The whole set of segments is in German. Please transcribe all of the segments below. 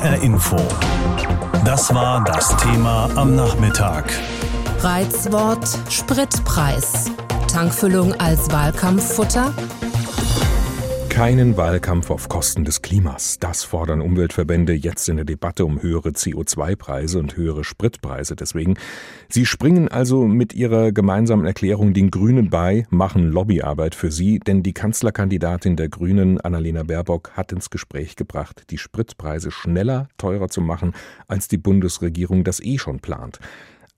HR Info. Das war das Thema am Nachmittag. Reizwort Spritpreis. Tankfüllung als Wahlkampffutter? Keinen Wahlkampf auf Kosten des Klimas. Das fordern Umweltverbände jetzt in der Debatte um höhere CO2-Preise und höhere Spritpreise. Deswegen, sie springen also mit ihrer gemeinsamen Erklärung den Grünen bei, machen Lobbyarbeit für sie, denn die Kanzlerkandidatin der Grünen, Annalena Baerbock, hat ins Gespräch gebracht, die Spritpreise schneller, teurer zu machen, als die Bundesregierung das eh schon plant.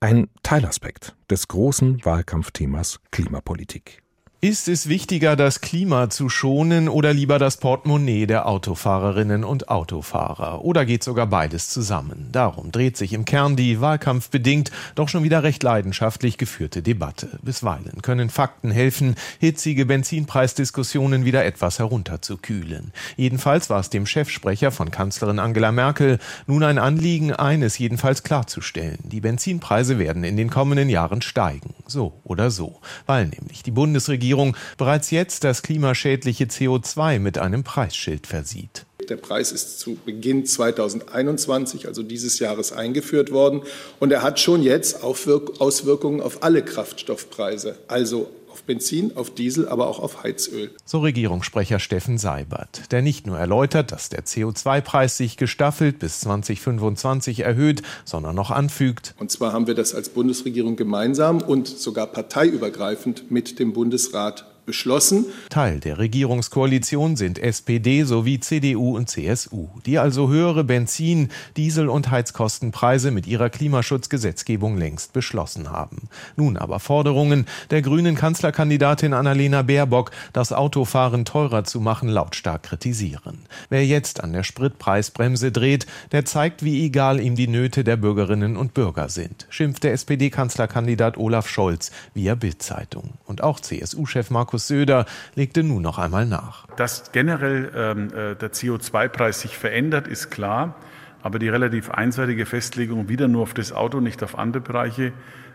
Ein Teilaspekt des großen Wahlkampfthemas Klimapolitik. Ist es wichtiger, das Klima zu schonen oder lieber das Portemonnaie der Autofahrerinnen und Autofahrer? Oder geht sogar beides zusammen? Darum dreht sich im Kern die wahlkampfbedingt doch schon wieder recht leidenschaftlich geführte Debatte. Bisweilen können Fakten helfen, hitzige Benzinpreisdiskussionen wieder etwas herunterzukühlen. Jedenfalls war es dem Chefsprecher von Kanzlerin Angela Merkel nun ein Anliegen, eines jedenfalls klarzustellen. Die Benzinpreise werden in den kommenden Jahren steigen. So oder so. Weil nämlich die Bundesregierung Regierung bereits jetzt das klimaschädliche CO2 mit einem Preisschild versieht. Der Preis ist zu Beginn 2021, also dieses Jahres, eingeführt worden. Und er hat schon jetzt Auswirkungen auf alle Kraftstoffpreise, also auf Benzin, auf Diesel, aber auch auf Heizöl. So Regierungssprecher Steffen Seibert, der nicht nur erläutert, dass der CO2-Preis sich gestaffelt bis 2025 erhöht, sondern noch anfügt. Und zwar haben wir das als Bundesregierung gemeinsam und sogar parteiübergreifend mit dem Bundesrat beschlossen. Teil der Regierungskoalition sind SPD sowie CDU und CSU, die also höhere Benzin-, Diesel- und Heizkostenpreise mit ihrer Klimaschutzgesetzgebung längst beschlossen haben. Nun aber Forderungen der grünen Kanzlerkandidatin Annalena Baerbock, das Autofahren teurer zu machen, lautstark kritisieren. Wer jetzt an der Spritpreisbremse dreht, der zeigt, wie egal ihm die Nöte der Bürgerinnen und Bürger sind, schimpft der SPD-Kanzlerkandidat Olaf Scholz via Bild-Zeitung. Und auch CSU-Chef Markus Markus Söder legte nun noch einmal nach. Dass generell ähm, äh, der CO2-Preis sich verändert, ist klar. Aber die relativ einseitige Festlegung wieder nur auf das Auto, nicht auf andere Bereiche,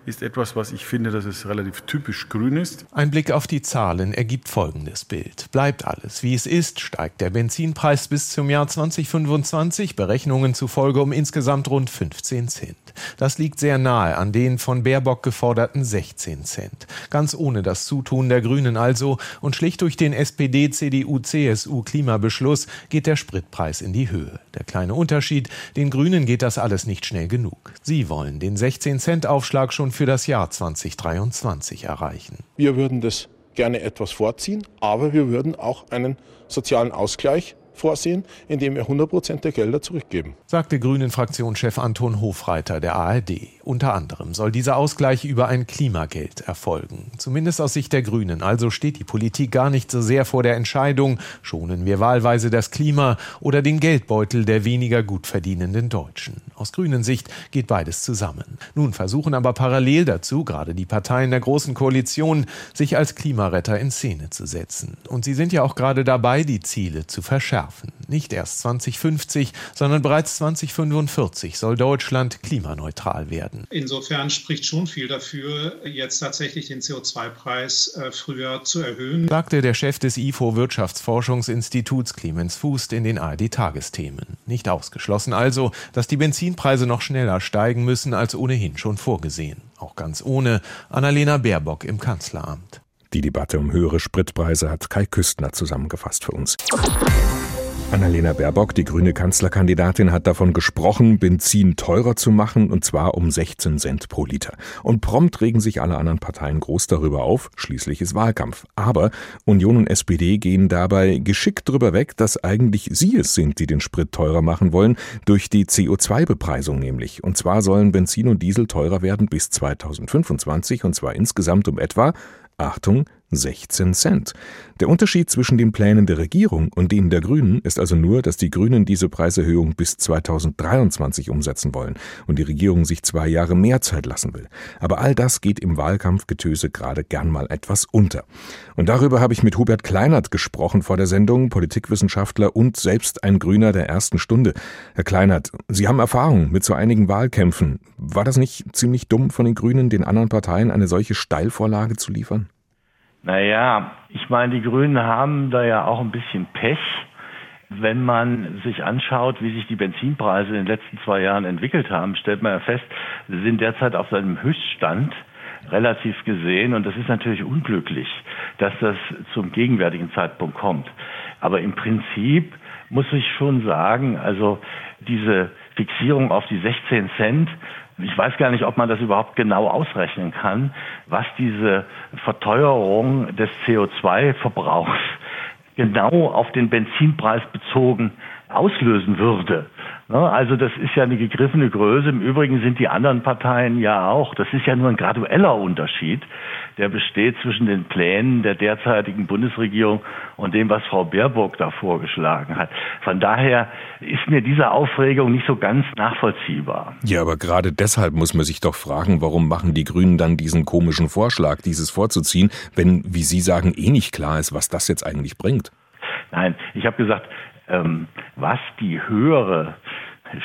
ist etwas, was ich finde, dass es relativ typisch grün ist. Ein Blick auf die Zahlen ergibt folgendes Bild. Bleibt alles wie es ist, steigt der Benzinpreis bis zum Jahr 2025 Berechnungen zufolge um insgesamt rund 15 Cent. Das liegt sehr nahe an den von Baerbock geforderten 16 Cent. Ganz ohne das Zutun der Grünen also und schlicht durch den SPD, CDU, CSU Klimabeschluss geht der Spritpreis in die Höhe. Der kleine Unterschied, den Grünen geht das alles nicht schnell genug. Sie wollen den 16 Cent Aufschlag schon für das Jahr 2023 erreichen. Wir würden das gerne etwas vorziehen, aber wir würden auch einen sozialen Ausgleich vorsehen, indem wir 100 Prozent der Gelder zurückgeben. Sagte Grünen-Fraktionschef Anton Hofreiter der ARD. Unter anderem soll dieser Ausgleich über ein Klimageld erfolgen. Zumindest aus Sicht der Grünen. Also steht die Politik gar nicht so sehr vor der Entscheidung, schonen wir wahlweise das Klima oder den Geldbeutel der weniger gut verdienenden Deutschen. Aus grünen Sicht geht beides zusammen. Nun versuchen aber parallel dazu gerade die Parteien der Großen Koalition, sich als Klimaretter in Szene zu setzen. Und sie sind ja auch gerade dabei, die Ziele zu verschärfen Nicht erst 2050, sondern bereits 2045 soll Deutschland klimaneutral werden. Insofern spricht schon viel dafür, jetzt tatsächlich den CO2-Preis äh, früher zu erhöhen. Sagte der Chef des IFO Wirtschaftsforschungsinstituts Clemens Fußt in den ARD-Tagesthemen. Nicht ausgeschlossen also, dass die Benzinpreise noch schneller steigen müssen als ohnehin schon vorgesehen. Auch ganz ohne Annalena Baerbock im Kanzleramt. Die Debatte um höhere Spritpreise hat Kai Küstner zusammengefasst für uns. Annalena Baerbock, die grüne Kanzlerkandidatin, hat davon gesprochen, Benzin teurer zu machen, und zwar um 16 Cent pro Liter. Und prompt regen sich alle anderen Parteien groß darüber auf, schließlich ist Wahlkampf. Aber Union und SPD gehen dabei geschickt drüber weg, dass eigentlich sie es sind, die den Sprit teurer machen wollen, durch die CO2-Bepreisung nämlich. Und zwar sollen Benzin und Diesel teurer werden bis 2025, und zwar insgesamt um etwa Achtung, 16 Cent. Der Unterschied zwischen den Plänen der Regierung und denen der Grünen ist also nur, dass die Grünen diese Preiserhöhung bis 2023 umsetzen wollen und die Regierung sich zwei Jahre mehr Zeit lassen will. Aber all das geht im Wahlkampfgetöse gerade gern mal etwas unter. Und darüber habe ich mit Hubert Kleinert gesprochen vor der Sendung, Politikwissenschaftler und selbst ein Grüner der ersten Stunde. Herr Kleinert, Sie haben Erfahrung mit so einigen Wahlkämpfen. War das nicht ziemlich dumm von den Grünen, den anderen Parteien eine solche Steilvorlage zu liefern? Naja, ich meine, die Grünen haben da ja auch ein bisschen Pech. Wenn man sich anschaut, wie sich die Benzinpreise in den letzten zwei Jahren entwickelt haben, stellt man ja fest, sie sind derzeit auf seinem Höchststand relativ gesehen. Und das ist natürlich unglücklich, dass das zum gegenwärtigen Zeitpunkt kommt. Aber im Prinzip muss ich schon sagen, also diese Fixierung auf die 16 Cent, ich weiß gar nicht, ob man das überhaupt genau ausrechnen kann, was diese Verteuerung des CO2-Verbrauchs genau auf den Benzinpreis bezogen auslösen würde. Ne? Also das ist ja eine gegriffene Größe. Im Übrigen sind die anderen Parteien ja auch. Das ist ja nur ein gradueller Unterschied, der besteht zwischen den Plänen der derzeitigen Bundesregierung und dem, was Frau Baerbock da vorgeschlagen hat. Von daher ist mir diese Aufregung nicht so ganz nachvollziehbar. Ja, aber gerade deshalb muss man sich doch fragen, warum machen die Grünen dann diesen komischen Vorschlag, dieses vorzuziehen, wenn, wie Sie sagen, eh nicht klar ist, was das jetzt eigentlich bringt. Nein, ich habe gesagt, was die höhere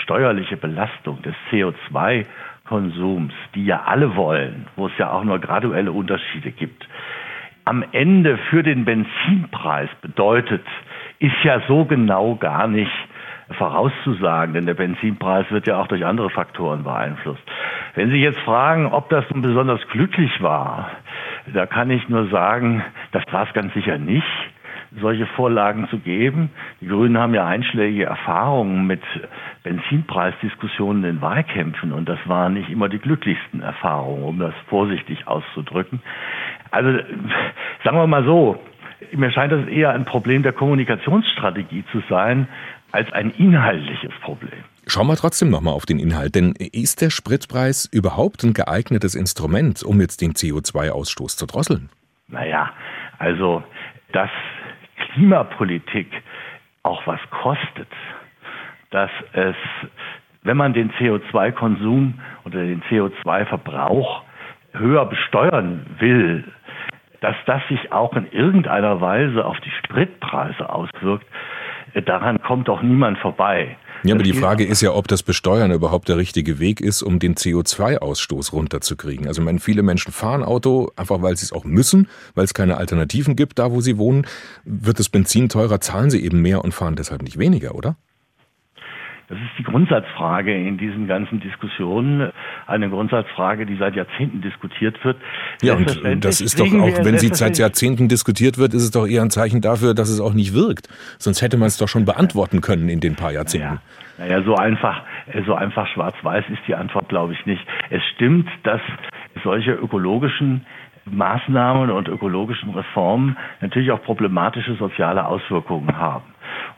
steuerliche Belastung des CO2-Konsums, die ja alle wollen, wo es ja auch nur graduelle Unterschiede gibt, am Ende für den Benzinpreis bedeutet, ist ja so genau gar nicht vorauszusagen, denn der Benzinpreis wird ja auch durch andere Faktoren beeinflusst. Wenn Sie jetzt fragen, ob das nun besonders glücklich war, da kann ich nur sagen, das war es ganz sicher nicht solche Vorlagen zu geben. Die Grünen haben ja einschlägige Erfahrungen mit Benzinpreisdiskussionen in Wahlkämpfen und das waren nicht immer die glücklichsten Erfahrungen, um das vorsichtig auszudrücken. Also sagen wir mal so, mir scheint das eher ein Problem der Kommunikationsstrategie zu sein als ein inhaltliches Problem. Schauen wir trotzdem nochmal auf den Inhalt, denn ist der Spritpreis überhaupt ein geeignetes Instrument, um jetzt den CO2-Ausstoß zu drosseln? Naja, also das Klimapolitik auch was kostet, dass es, wenn man den CO2-Konsum oder den CO2-Verbrauch höher besteuern will, dass das sich auch in irgendeiner Weise auf die Spritpreise auswirkt, daran kommt doch niemand vorbei. Ja, aber die Frage ist ja, ob das Besteuern überhaupt der richtige Weg ist, um den CO2-Ausstoß runterzukriegen. Also, ich meine, viele Menschen fahren Auto, einfach weil sie es auch müssen, weil es keine Alternativen gibt, da wo sie wohnen. Wird das Benzin teurer, zahlen sie eben mehr und fahren deshalb nicht weniger, oder? Das ist die Grundsatzfrage in diesen ganzen Diskussionen. Eine Grundsatzfrage, die seit Jahrzehnten diskutiert wird. Ja, und das ist doch auch, wenn sie seit Jahrzehnten diskutiert wird, ist es doch eher ein Zeichen dafür, dass es auch nicht wirkt. Sonst hätte man es doch schon beantworten können in den paar Jahrzehnten. Naja, naja so einfach, so einfach schwarz-weiß ist die Antwort, glaube ich, nicht. Es stimmt, dass solche ökologischen Maßnahmen und ökologischen Reformen natürlich auch problematische soziale Auswirkungen haben.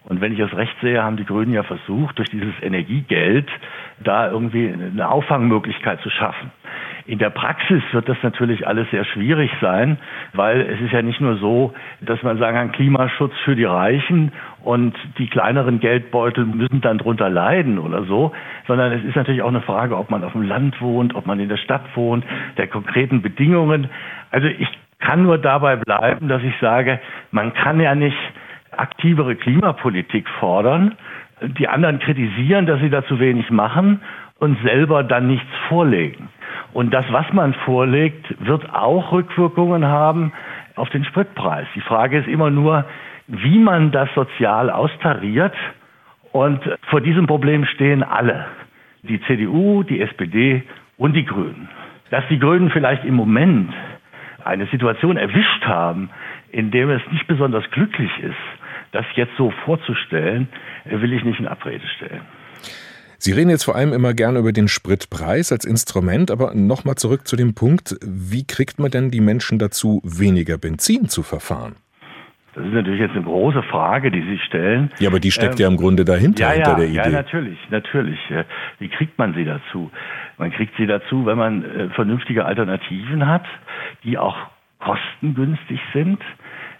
Und wenn ich es recht sehe, haben die Grünen ja versucht, durch dieses Energiegeld da irgendwie eine Auffangmöglichkeit zu schaffen. In der Praxis wird das natürlich alles sehr schwierig sein, weil es ist ja nicht nur so, dass man sagen kann, Klimaschutz für die Reichen und die kleineren Geldbeutel müssen dann drunter leiden oder so, sondern es ist natürlich auch eine Frage, ob man auf dem Land wohnt, ob man in der Stadt wohnt, der konkreten Bedingungen. Also ich kann nur dabei bleiben, dass ich sage, man kann ja nicht aktivere Klimapolitik fordern, die anderen kritisieren, dass sie da zu wenig machen und selber dann nichts vorlegen. Und das, was man vorlegt, wird auch Rückwirkungen haben auf den Spritpreis. Die Frage ist immer nur, wie man das sozial austariert. Und vor diesem Problem stehen alle. Die CDU, die SPD und die Grünen. Dass die Grünen vielleicht im Moment eine Situation erwischt haben, in dem es nicht besonders glücklich ist, das jetzt so vorzustellen, will ich nicht in Abrede stellen. Sie reden jetzt vor allem immer gerne über den Spritpreis als Instrument, aber nochmal zurück zu dem Punkt, wie kriegt man denn die Menschen dazu, weniger Benzin zu verfahren? Das ist natürlich jetzt eine große Frage, die Sie stellen. Ja, aber die steckt ähm, ja im Grunde dahinter, ja, hinter ja, der Idee. Ja, natürlich, natürlich. Wie kriegt man sie dazu? Man kriegt sie dazu, wenn man äh, vernünftige Alternativen hat, die auch kostengünstig sind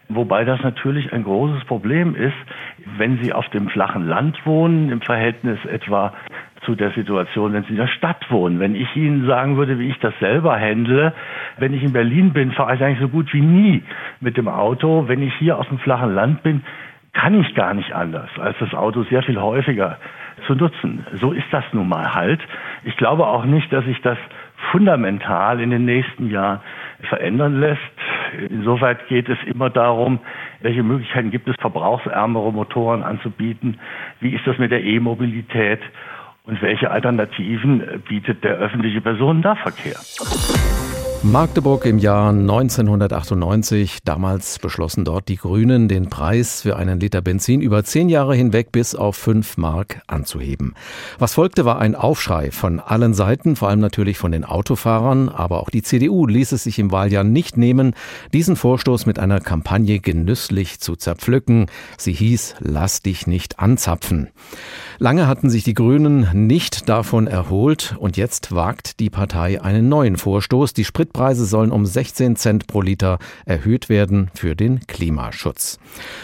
Wobei das natürlich ein großes Problem ist, wenn Sie auf dem flachen Land wohnen, im Verhältnis etwa zu der Situation, wenn Sie in der Stadt wohnen. Wenn ich Ihnen sagen würde, wie ich das selber handle, wenn ich in Berlin bin, fahre ich eigentlich so gut wie nie mit dem Auto. Wenn ich hier auf dem flachen Land bin, kann ich gar nicht anders, als das Auto sehr viel häufiger zu nutzen. So ist das nun mal halt. Ich glaube auch nicht, dass sich das fundamental in den nächsten Jahren verändern lässt insoweit geht es immer darum, welche Möglichkeiten gibt es, verbrauchsärmere Motoren anzubieten? Wie ist das mit der E-Mobilität? Und welche Alternativen bietet der öffentliche Personennahverkehr? Magdeburg im Jahr 1998. Damals beschlossen dort die Grünen, den Preis für einen Liter Benzin über zehn Jahre hinweg bis auf fünf Mark anzuheben. Was folgte, war ein Aufschrei von allen Seiten, vor allem natürlich von den Autofahrern. Aber auch die CDU ließ es sich im Wahljahr nicht nehmen, diesen Vorstoß mit einer Kampagne genüsslich zu zerpflücken. Sie hieß Lass dich nicht anzapfen. Lange hatten sich die Grünen nicht davon erholt und jetzt wagt die Partei einen neuen Vorstoß. Die Spritpreise sollen um 16 Cent pro Liter erhöht werden für den Klimaschutz.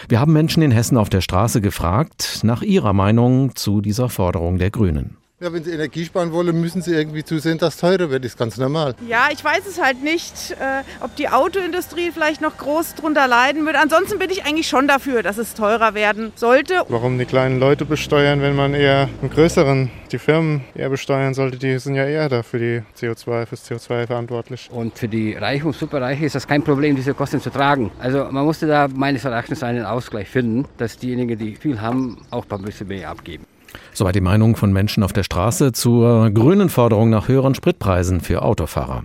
Wir haben Menschen in Hessen auf der Straße gefragt nach ihrer Meinung zu dieser Forderung der Grünen. Ja, wenn Sie Energie sparen wollen, müssen Sie irgendwie zusehen, dass es teurer wird. Das ist ganz normal. Ja, ich weiß es halt nicht, äh, ob die Autoindustrie vielleicht noch groß drunter leiden wird. Ansonsten bin ich eigentlich schon dafür, dass es teurer werden sollte. Warum die kleinen Leute besteuern, wenn man eher einen größeren, die Firmen eher besteuern sollte? Die sind ja eher da für die CO2, fürs CO2 verantwortlich. Und für die Reichen und Superreichen ist das kein Problem, diese Kosten zu tragen. Also man musste da meines Erachtens einen Ausgleich finden, dass diejenigen, die viel haben, auch ein bisschen mehr abgeben. Soweit die Meinung von Menschen auf der Straße zur grünen Forderung nach höheren Spritpreisen für Autofahrer.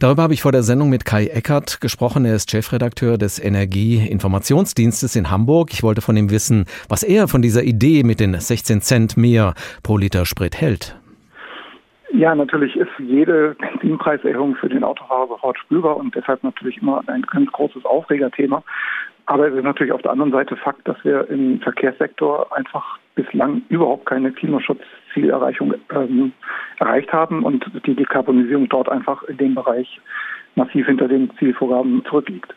Darüber habe ich vor der Sendung mit Kai Eckert gesprochen. Er ist Chefredakteur des Energieinformationsdienstes in Hamburg. Ich wollte von ihm wissen, was er von dieser Idee mit den 16 Cent mehr pro Liter Sprit hält. Ja, natürlich ist jede Benzinpreiserhöhung für den Autofahrer sofort spürbar und deshalb natürlich immer ein ganz großes Aufregerthema. Aber es ist natürlich auf der anderen Seite Fakt, dass wir im Verkehrssektor einfach bislang überhaupt keine Klimaschutzzielerreichung ähm, erreicht haben und die Dekarbonisierung dort einfach in dem Bereich massiv hinter den Zielvorgaben zurückliegt.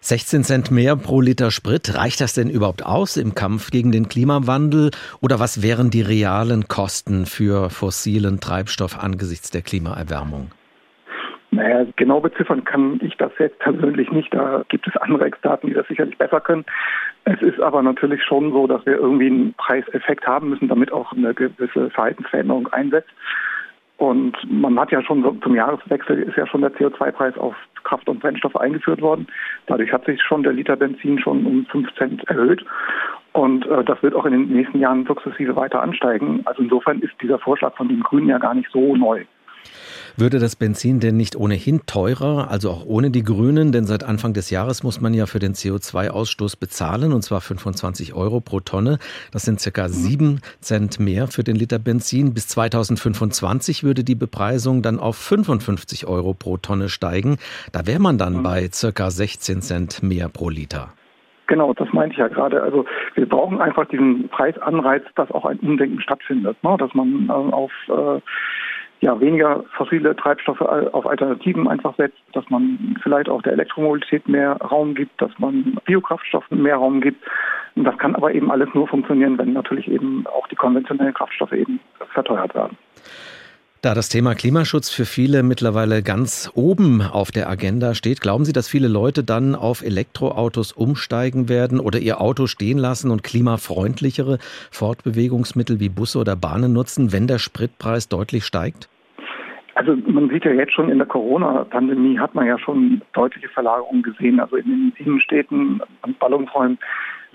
16 Cent mehr pro Liter Sprit, reicht das denn überhaupt aus im Kampf gegen den Klimawandel? Oder was wären die realen Kosten für fossilen Treibstoff angesichts der Klimaerwärmung? Naja, genau beziffern kann ich das jetzt persönlich nicht. Da gibt es andere Experten, die das sicherlich besser können. Es ist aber natürlich schon so, dass wir irgendwie einen Preiseffekt haben müssen, damit auch eine gewisse Verhaltensveränderung einsetzt. Und man hat ja schon zum Jahreswechsel ist ja schon der CO2-Preis auf Kraft- und Brennstoffe eingeführt worden. Dadurch hat sich schon der Liter Benzin schon um 5 Cent erhöht. Und äh, das wird auch in den nächsten Jahren sukzessive weiter ansteigen. Also insofern ist dieser Vorschlag von den Grünen ja gar nicht so neu. Würde das Benzin denn nicht ohnehin teurer, also auch ohne die Grünen? Denn seit Anfang des Jahres muss man ja für den CO2-Ausstoß bezahlen, und zwar 25 Euro pro Tonne. Das sind circa 7 Cent mehr für den Liter Benzin. Bis 2025 würde die Bepreisung dann auf 55 Euro pro Tonne steigen. Da wäre man dann bei circa 16 Cent mehr pro Liter. Genau, das meinte ich ja gerade. Also wir brauchen einfach diesen Preisanreiz, dass auch ein Umdenken stattfindet, ne? dass man äh, auf äh, ja, weniger fossile Treibstoffe auf Alternativen einfach setzt, dass man vielleicht auch der Elektromobilität mehr Raum gibt, dass man Biokraftstoffen mehr Raum gibt. Und das kann aber eben alles nur funktionieren, wenn natürlich eben auch die konventionellen Kraftstoffe eben verteuert werden. Da das Thema Klimaschutz für viele mittlerweile ganz oben auf der Agenda steht, glauben Sie, dass viele Leute dann auf Elektroautos umsteigen werden oder ihr Auto stehen lassen und klimafreundlichere Fortbewegungsmittel wie Busse oder Bahnen nutzen, wenn der Spritpreis deutlich steigt? Also man sieht ja jetzt schon in der Corona-Pandemie hat man ja schon deutliche Verlagerungen gesehen. Also in den Innenstädten und Ballungsräumen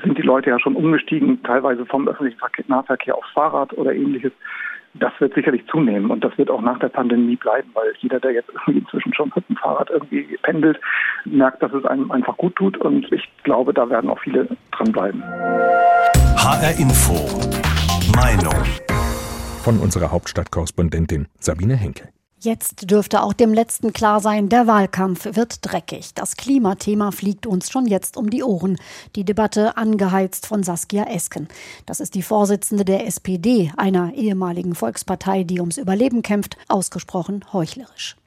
sind die Leute ja schon umgestiegen, teilweise vom öffentlichen Nahverkehr aufs Fahrrad oder ähnliches das wird sicherlich zunehmen und das wird auch nach der Pandemie bleiben, weil jeder, der jetzt irgendwie inzwischen schon mit dem Fahrrad irgendwie pendelt, merkt, dass es einem einfach gut tut und ich glaube, da werden auch viele dranbleiben. HR Info. Meinung. Von unserer Hauptstadtkorrespondentin Sabine Henke. Jetzt dürfte auch dem Letzten klar sein, der Wahlkampf wird dreckig. Das Klimathema fliegt uns schon jetzt um die Ohren. Die Debatte angeheizt von Saskia Esken. Das ist die Vorsitzende der SPD, einer ehemaligen Volkspartei, die ums Überleben kämpft, ausgesprochen heuchlerisch.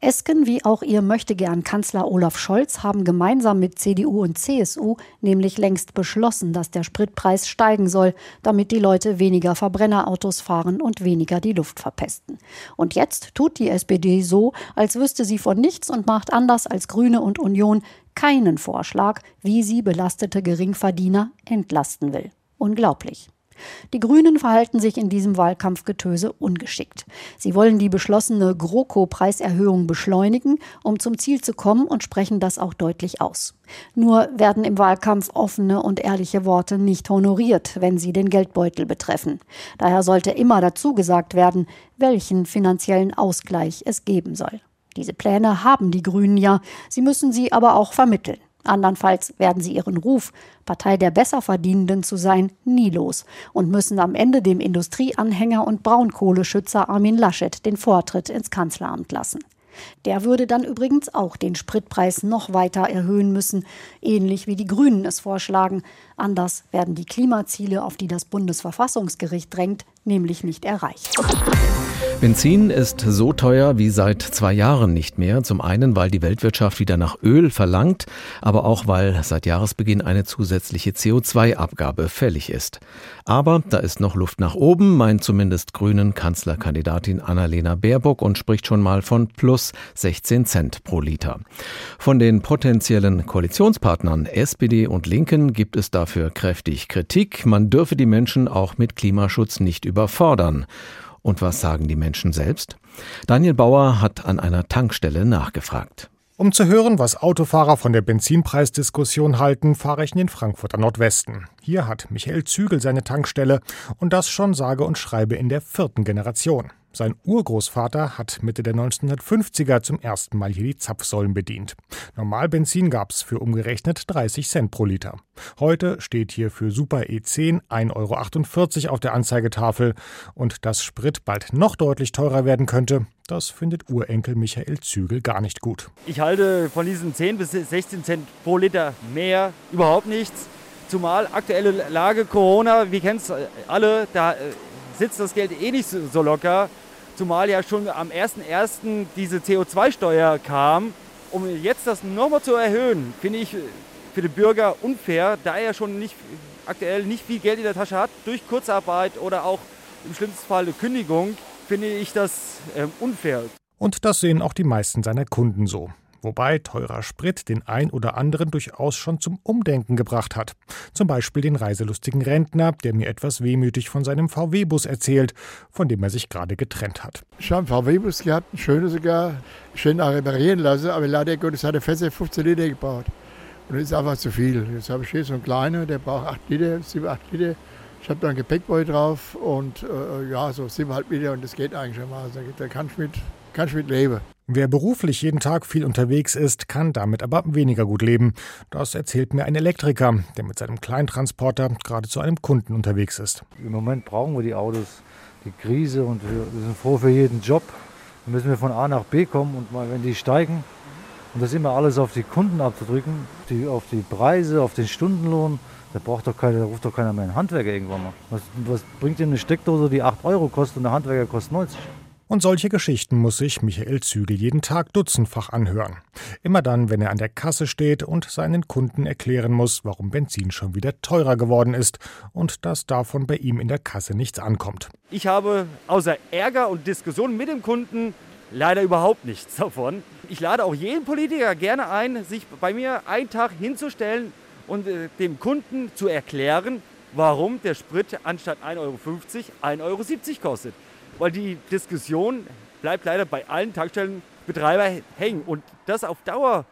Esken wie auch ihr Möchtegern Kanzler Olaf Scholz haben gemeinsam mit CDU und CSU nämlich längst beschlossen, dass der Spritpreis steigen soll, damit die Leute weniger Verbrennerautos fahren und weniger die Luft verpesten. Und jetzt tut die SPD so, als wüsste sie von nichts und macht anders als Grüne und Union keinen Vorschlag, wie sie belastete Geringverdiener entlasten will. Unglaublich. Die Grünen verhalten sich in diesem Wahlkampfgetöse ungeschickt. Sie wollen die beschlossene GroKo-Preiserhöhung beschleunigen, um zum Ziel zu kommen und sprechen das auch deutlich aus. Nur werden im Wahlkampf offene und ehrliche Worte nicht honoriert, wenn sie den Geldbeutel betreffen. Daher sollte immer dazu gesagt werden, welchen finanziellen Ausgleich es geben soll. Diese Pläne haben die Grünen ja, sie müssen sie aber auch vermitteln. Andernfalls werden sie ihren Ruf, Partei der Besserverdienenden zu sein, nie los und müssen am Ende dem Industrieanhänger und Braunkohleschützer Armin Laschet den Vortritt ins Kanzleramt lassen. Der würde dann übrigens auch den Spritpreis noch weiter erhöhen müssen, ähnlich wie die Grünen es vorschlagen. Anders werden die Klimaziele, auf die das Bundesverfassungsgericht drängt, nämlich nicht erreicht. Benzin ist so teuer wie seit zwei Jahren nicht mehr. Zum einen, weil die Weltwirtschaft wieder nach Öl verlangt, aber auch weil seit Jahresbeginn eine zusätzliche CO2-Abgabe fällig ist. Aber da ist noch Luft nach oben, meint zumindest Grünen Kanzlerkandidatin Annalena Baerbock und spricht schon mal von plus 16 Cent pro Liter. Von den potenziellen Koalitionspartnern SPD und Linken gibt es dafür kräftig Kritik. Man dürfe die Menschen auch mit Klimaschutz nicht überfordern. Und was sagen die Menschen selbst? Daniel Bauer hat an einer Tankstelle nachgefragt. Um zu hören, was Autofahrer von der Benzinpreisdiskussion halten, fahre ich in den Frankfurter Nordwesten. Hier hat Michael Zügel seine Tankstelle und das schon sage und schreibe in der vierten Generation. Sein Urgroßvater hat Mitte der 1950er zum ersten Mal hier die Zapfsäulen bedient. Normalbenzin gab's für umgerechnet 30 Cent pro Liter. Heute steht hier für Super E10 1,48 Euro auf der Anzeigetafel. Und dass Sprit bald noch deutlich teurer werden könnte, das findet Urenkel Michael Zügel gar nicht gut. Ich halte von diesen 10 bis 16 Cent pro Liter mehr überhaupt nichts. Zumal aktuelle Lage Corona, wir kennen es alle, da äh, sitzt das Geld eh nicht so locker. Zumal ja schon am 01.01. diese CO2-Steuer kam. Um jetzt das nochmal zu erhöhen, finde ich für den Bürger unfair, da er schon nicht, aktuell nicht viel Geld in der Tasche hat, durch Kurzarbeit oder auch im schlimmsten Fall eine Kündigung, finde ich das äh, unfair. Und das sehen auch die meisten seiner Kunden so wobei teurer Sprit den ein oder anderen durchaus schon zum Umdenken gebracht hat. Zum Beispiel den reiselustigen Rentner, der mir etwas wehmütig von seinem VW-Bus erzählt, von dem er sich gerade getrennt hat. Ich habe einen VW-Bus gehabt, einen schönen sogar, schön auch reparieren lassen, aber leider Gottes hat er fest 15 Liter gebaut. Und das ist einfach zu viel. Jetzt habe ich hier so einen kleinen, der braucht 8 Liter, 7, 8 Liter. Ich habe da einen Gepäckbeutel drauf und äh, ja, so 7,5 Liter und das geht eigentlich schon mal. Also, da kann ich mit, kann ich mit leben. Wer beruflich jeden Tag viel unterwegs ist, kann damit aber weniger gut leben. Das erzählt mir ein Elektriker, der mit seinem Kleintransporter gerade zu einem Kunden unterwegs ist. Im Moment brauchen wir die Autos, die Krise und wir sind froh für jeden Job. Da müssen wir von A nach B kommen und mal, wenn die steigen, und das immer alles auf die Kunden abzudrücken, die, auf die Preise, auf den Stundenlohn, da braucht doch keiner, da ruft doch keiner mehr einen Handwerker irgendwann mal. Was, was bringt denn eine Steckdose, die 8 Euro kostet und der Handwerker kostet 90? Und solche Geschichten muss sich Michael Zügel jeden Tag dutzendfach anhören. Immer dann, wenn er an der Kasse steht und seinen Kunden erklären muss, warum Benzin schon wieder teurer geworden ist und dass davon bei ihm in der Kasse nichts ankommt. Ich habe außer Ärger und Diskussionen mit dem Kunden leider überhaupt nichts davon. Ich lade auch jeden Politiker gerne ein, sich bei mir einen Tag hinzustellen und äh, dem Kunden zu erklären, warum der Sprit anstatt 1,50 Euro 1,70 Euro kostet weil die Diskussion bleibt leider bei allen Tankstellenbetreibern hängen. Und das auf Dauer,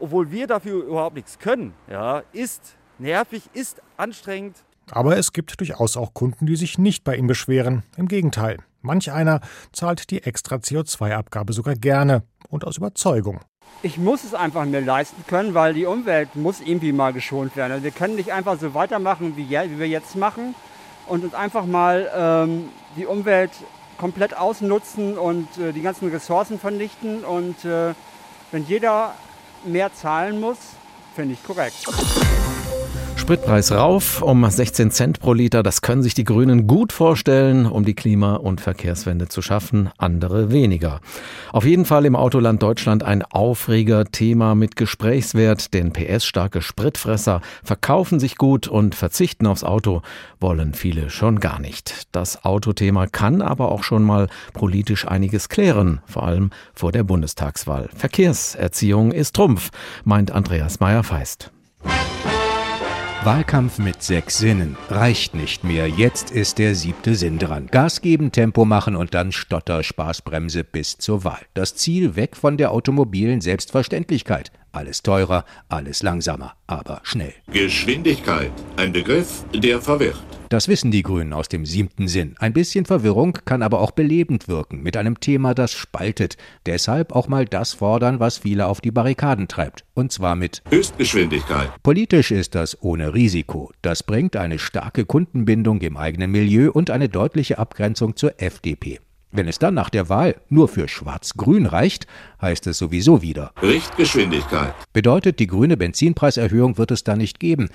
obwohl wir dafür überhaupt nichts können, ja, ist nervig, ist anstrengend. Aber es gibt durchaus auch Kunden, die sich nicht bei ihm beschweren. Im Gegenteil, manch einer zahlt die extra CO2-Abgabe sogar gerne und aus Überzeugung. Ich muss es einfach mir leisten können, weil die Umwelt muss irgendwie mal geschont werden. Also wir können nicht einfach so weitermachen, wie, wir jetzt machen und uns einfach mal ähm, die Umwelt komplett ausnutzen und äh, die ganzen Ressourcen vernichten. Und äh, wenn jeder mehr zahlen muss, finde ich korrekt. Spritpreis rauf um 16 Cent pro Liter. Das können sich die Grünen gut vorstellen, um die Klima- und Verkehrswende zu schaffen. Andere weniger. Auf jeden Fall im Autoland Deutschland ein Aufreger Thema mit Gesprächswert, denn PS-starke Spritfresser verkaufen sich gut und verzichten aufs Auto wollen viele schon gar nicht. Das Autothema kann aber auch schon mal politisch einiges klären, vor allem vor der Bundestagswahl. Verkehrserziehung ist Trumpf, meint Andreas Meyer-Feist. Wahlkampf mit sechs Sinnen reicht nicht mehr. Jetzt ist der siebte Sinn dran. Gas geben, Tempo machen und dann Stotter, Spaßbremse bis zur Wahl. Das Ziel weg von der automobilen Selbstverständlichkeit. Alles teurer, alles langsamer, aber schnell. Geschwindigkeit, ein Begriff, der verwirrt. Das wissen die Grünen aus dem siebten Sinn. Ein bisschen Verwirrung kann aber auch belebend wirken, mit einem Thema, das spaltet. Deshalb auch mal das fordern, was viele auf die Barrikaden treibt. Und zwar mit Höchstgeschwindigkeit. Politisch ist das ohne Risiko. Das bringt eine starke Kundenbindung im eigenen Milieu und eine deutliche Abgrenzung zur FDP. Wenn es dann nach der Wahl nur für Schwarz-Grün reicht, heißt es sowieso wieder. Richtgeschwindigkeit. Bedeutet, die grüne Benzinpreiserhöhung wird es da nicht geben.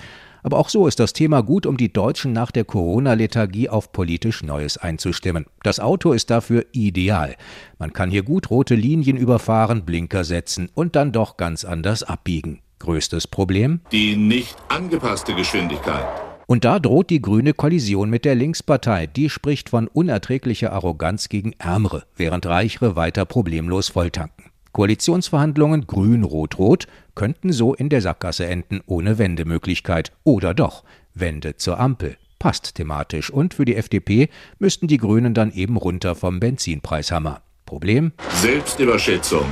Aber auch so ist das Thema gut, um die Deutschen nach der Corona-Lethargie auf politisch Neues einzustimmen. Das Auto ist dafür ideal. Man kann hier gut rote Linien überfahren, Blinker setzen und dann doch ganz anders abbiegen. Größtes Problem? Die nicht angepasste Geschwindigkeit. Und da droht die grüne Kollision mit der Linkspartei. Die spricht von unerträglicher Arroganz gegen Ärmere, während Reichere weiter problemlos volltanken. Koalitionsverhandlungen grün-rot-rot könnten so in der Sackgasse enden ohne Wendemöglichkeit. Oder doch, Wende zur Ampel. Passt thematisch. Und für die FDP müssten die Grünen dann eben runter vom Benzinpreishammer. Problem? Selbstüberschätzung.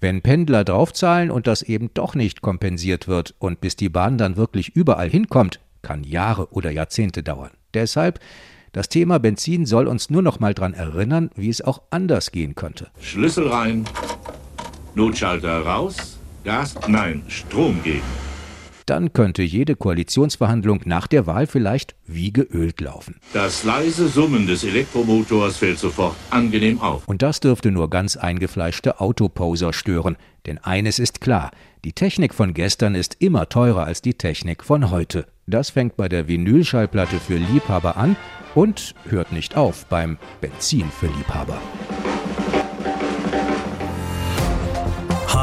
Wenn Pendler draufzahlen und das eben doch nicht kompensiert wird und bis die Bahn dann wirklich überall hinkommt, kann Jahre oder Jahrzehnte dauern. Deshalb, das Thema Benzin soll uns nur noch mal daran erinnern, wie es auch anders gehen könnte. Schlüssel rein, Notschalter raus, Gas, nein, Strom geben dann könnte jede Koalitionsverhandlung nach der Wahl vielleicht wie geölt laufen. Das leise Summen des Elektromotors fällt sofort angenehm auf. Und das dürfte nur ganz eingefleischte Autoposer stören. Denn eines ist klar, die Technik von gestern ist immer teurer als die Technik von heute. Das fängt bei der Vinylschallplatte für Liebhaber an und hört nicht auf beim Benzin für Liebhaber.